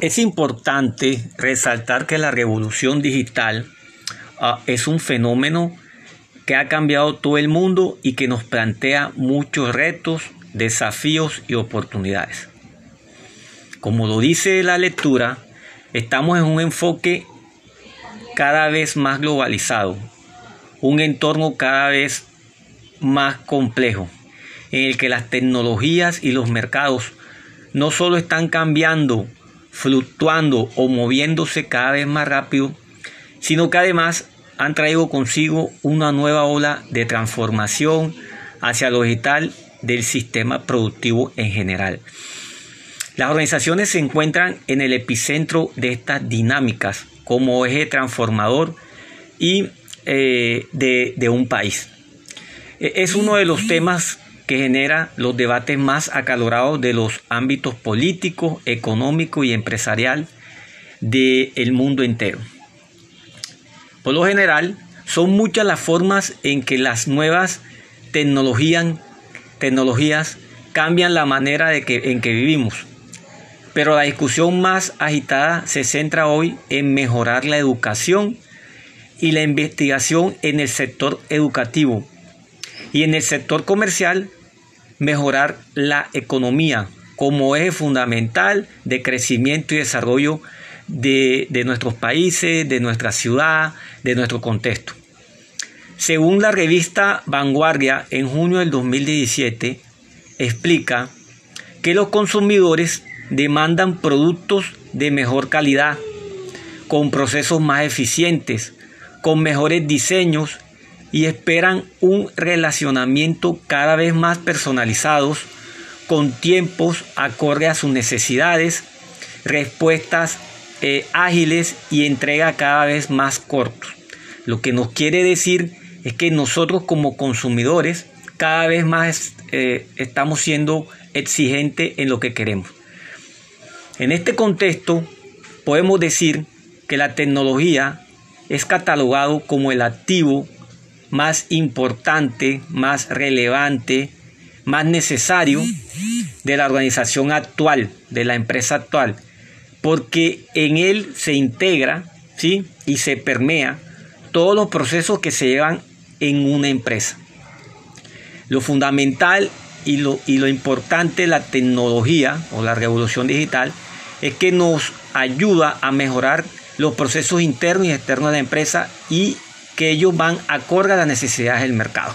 Es importante resaltar que la revolución digital uh, es un fenómeno que ha cambiado todo el mundo y que nos plantea muchos retos, desafíos y oportunidades. Como lo dice la lectura, estamos en un enfoque cada vez más globalizado, un entorno cada vez más complejo, en el que las tecnologías y los mercados no solo están cambiando fluctuando o moviéndose cada vez más rápido, sino que además han traído consigo una nueva ola de transformación hacia lo digital del sistema productivo en general. Las organizaciones se encuentran en el epicentro de estas dinámicas como eje transformador y eh, de, de un país. E, es uno de los temas que genera los debates más acalorados de los ámbitos político, económico y empresarial del mundo entero. Por lo general, son muchas las formas en que las nuevas tecnologías, tecnologías cambian la manera de que, en que vivimos. Pero la discusión más agitada se centra hoy en mejorar la educación y la investigación en el sector educativo. Y en el sector comercial mejorar la economía como eje fundamental de crecimiento y desarrollo de, nuestros países, de nuestra ciudad, de nuestro contexto. Según la revista Vanguardia, en junio del 2017, explica que los consumidores demandan productos de mejor calidad, con procesos más eficientes, con mejores diseños y esperan un relacionamiento cada vez más personalizados, con tiempos acorde a sus necesidades, respuestas eh, ágiles y entrega cada vez más cortos. Lo que nos quiere decir es que nosotros como consumidores cada vez más eh, estamos siendo exigentes en lo que queremos. En este contexto podemos decir que la tecnología es catalogado como el activo más importante, más relevante, más necesario de la organización actual, de la empresa actual, porque en él se integra ¿sí? y se permea todos los procesos que se llevan en una empresa. Lo fundamental y lo, y lo importante de la tecnología o la revolución digital es que nos ayuda a mejorar los procesos internos y externos de la empresa y que ellos van acorde a las necesidades del mercado.